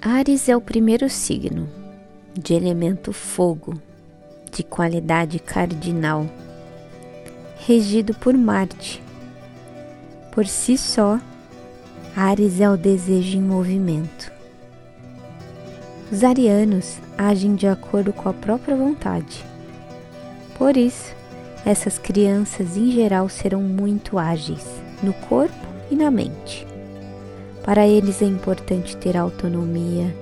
Ares é o primeiro signo, de elemento fogo, de qualidade cardinal, regido por Marte. Por si só, Ares é o desejo em movimento. Os arianos agem de acordo com a própria vontade. Por isso, essas crianças em geral serão muito ágeis no corpo e na mente para eles é importante ter autonomia,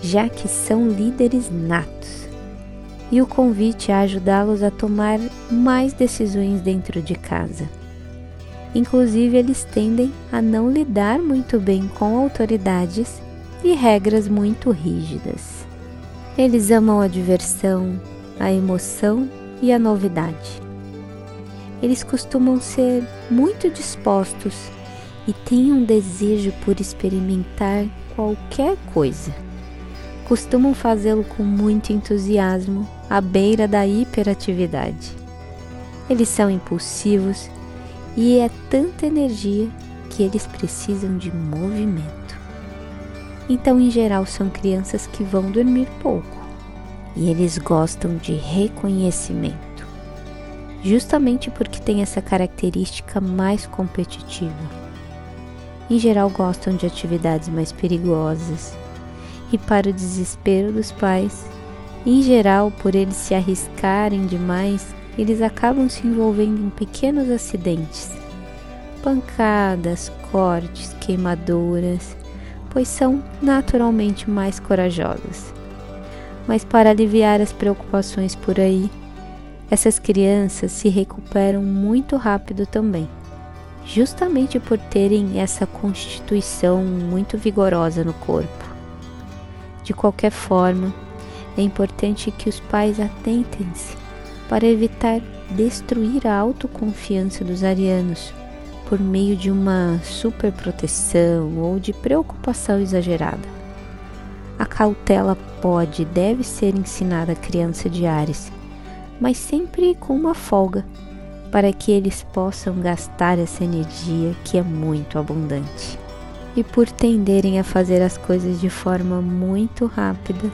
já que são líderes natos. E o convite é ajudá-los a tomar mais decisões dentro de casa. Inclusive, eles tendem a não lidar muito bem com autoridades e regras muito rígidas. Eles amam a diversão, a emoção e a novidade. Eles costumam ser muito dispostos e têm um desejo por experimentar qualquer coisa. Costumam fazê-lo com muito entusiasmo, à beira da hiperatividade. Eles são impulsivos e é tanta energia que eles precisam de movimento. Então, em geral, são crianças que vão dormir pouco e eles gostam de reconhecimento, justamente porque tem essa característica mais competitiva em geral gostam de atividades mais perigosas. E para o desespero dos pais, em geral, por eles se arriscarem demais, eles acabam se envolvendo em pequenos acidentes, pancadas, cortes, queimaduras, pois são naturalmente mais corajosas. Mas para aliviar as preocupações por aí, essas crianças se recuperam muito rápido também justamente por terem essa constituição muito vigorosa no corpo. De qualquer forma, é importante que os pais atentem-se para evitar destruir a autoconfiança dos arianos por meio de uma superproteção ou de preocupação exagerada. A cautela pode e deve ser ensinada à criança de Ares, mas sempre com uma folga para que eles possam gastar essa energia que é muito abundante. E por tenderem a fazer as coisas de forma muito rápida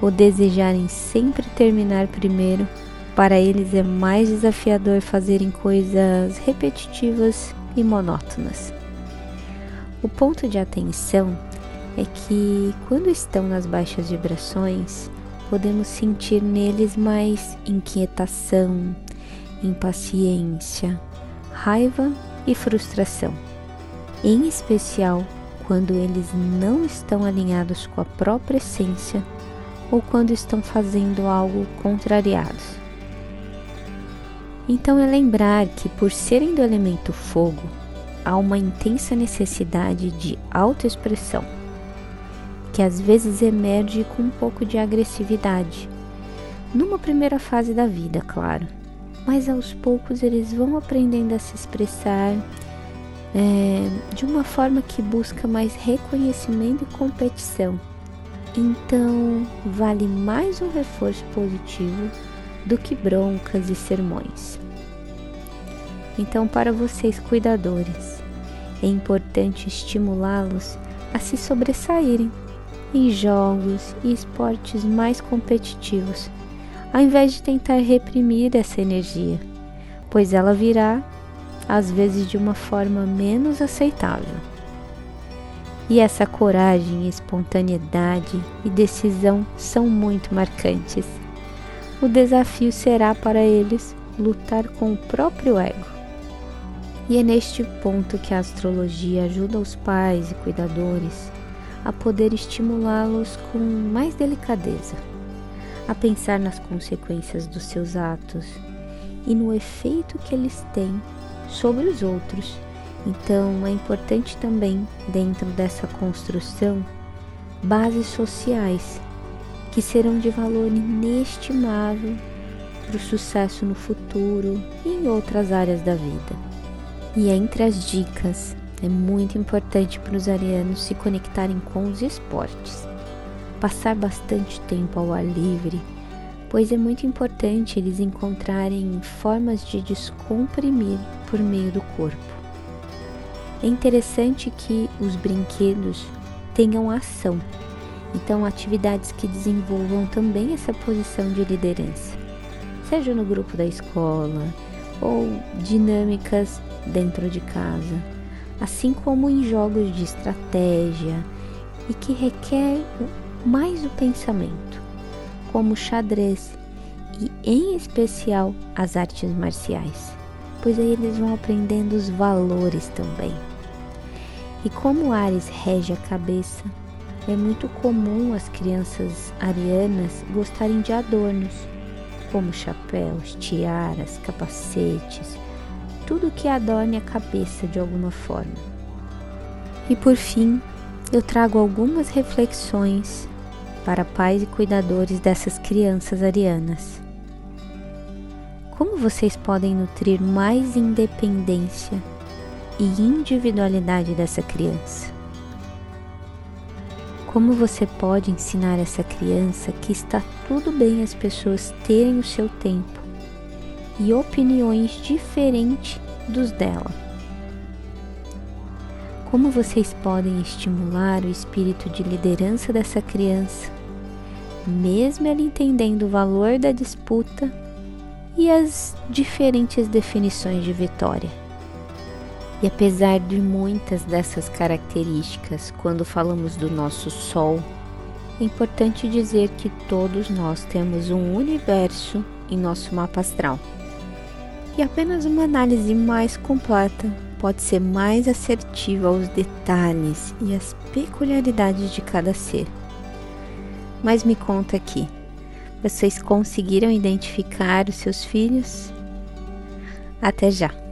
ou desejarem sempre terminar primeiro, para eles é mais desafiador fazerem coisas repetitivas e monótonas. O ponto de atenção é que quando estão nas baixas vibrações, podemos sentir neles mais inquietação, impaciência, raiva e frustração, em especial quando eles não estão alinhados com a própria essência ou quando estão fazendo algo contrariados. Então é lembrar que, por serem do elemento fogo, há uma intensa necessidade de autoexpressão, que às vezes emerge com um pouco de agressividade, numa primeira fase da vida, claro mas aos poucos eles vão aprendendo a se expressar é, de uma forma que busca mais reconhecimento e competição. Então, vale mais um reforço positivo do que broncas e sermões. Então, para vocês, cuidadores, é importante estimulá-los a se sobressaírem em jogos e esportes mais competitivos ao invés de tentar reprimir essa energia, pois ela virá, às vezes, de uma forma menos aceitável. E essa coragem, espontaneidade e decisão são muito marcantes. O desafio será para eles lutar com o próprio ego. E é neste ponto que a astrologia ajuda os pais e cuidadores a poder estimulá-los com mais delicadeza a pensar nas consequências dos seus atos e no efeito que eles têm sobre os outros. Então, é importante também, dentro dessa construção, bases sociais que serão de valor inestimável para o sucesso no futuro e em outras áreas da vida. E entre as dicas, é muito importante para os arianos se conectarem com os esportes passar bastante tempo ao ar livre, pois é muito importante eles encontrarem formas de descomprimir por meio do corpo. É interessante que os brinquedos tenham ação Então, atividades que desenvolvam também essa posição de liderança, seja no grupo da escola ou dinâmicas dentro de casa, assim como em jogos de estratégia e que requer mais o pensamento, como xadrez e, em especial, as artes marciais, pois aí eles vão aprendendo os valores também. E como Ares rege a cabeça, é muito comum as crianças arianas gostarem de adornos, como chapéus, tiaras, capacetes, tudo que adorne a cabeça de alguma forma. E por fim, eu trago algumas reflexões para pais e cuidadores dessas crianças arianas. Como vocês podem nutrir mais independência e individualidade dessa criança? Como você pode ensinar essa criança que está tudo bem as pessoas terem o seu tempo e opiniões diferentes dos dela? Como vocês podem estimular o espírito de liderança dessa criança, mesmo ela entendendo o valor da disputa e as diferentes definições de vitória? E apesar de muitas dessas características, quando falamos do nosso Sol, é importante dizer que todos nós temos um universo em nosso mapa astral. E apenas uma análise mais completa pode ser mais assertiva aos detalhes e às peculiaridades de cada ser. Mas me conta aqui, vocês conseguiram identificar os seus filhos? Até já!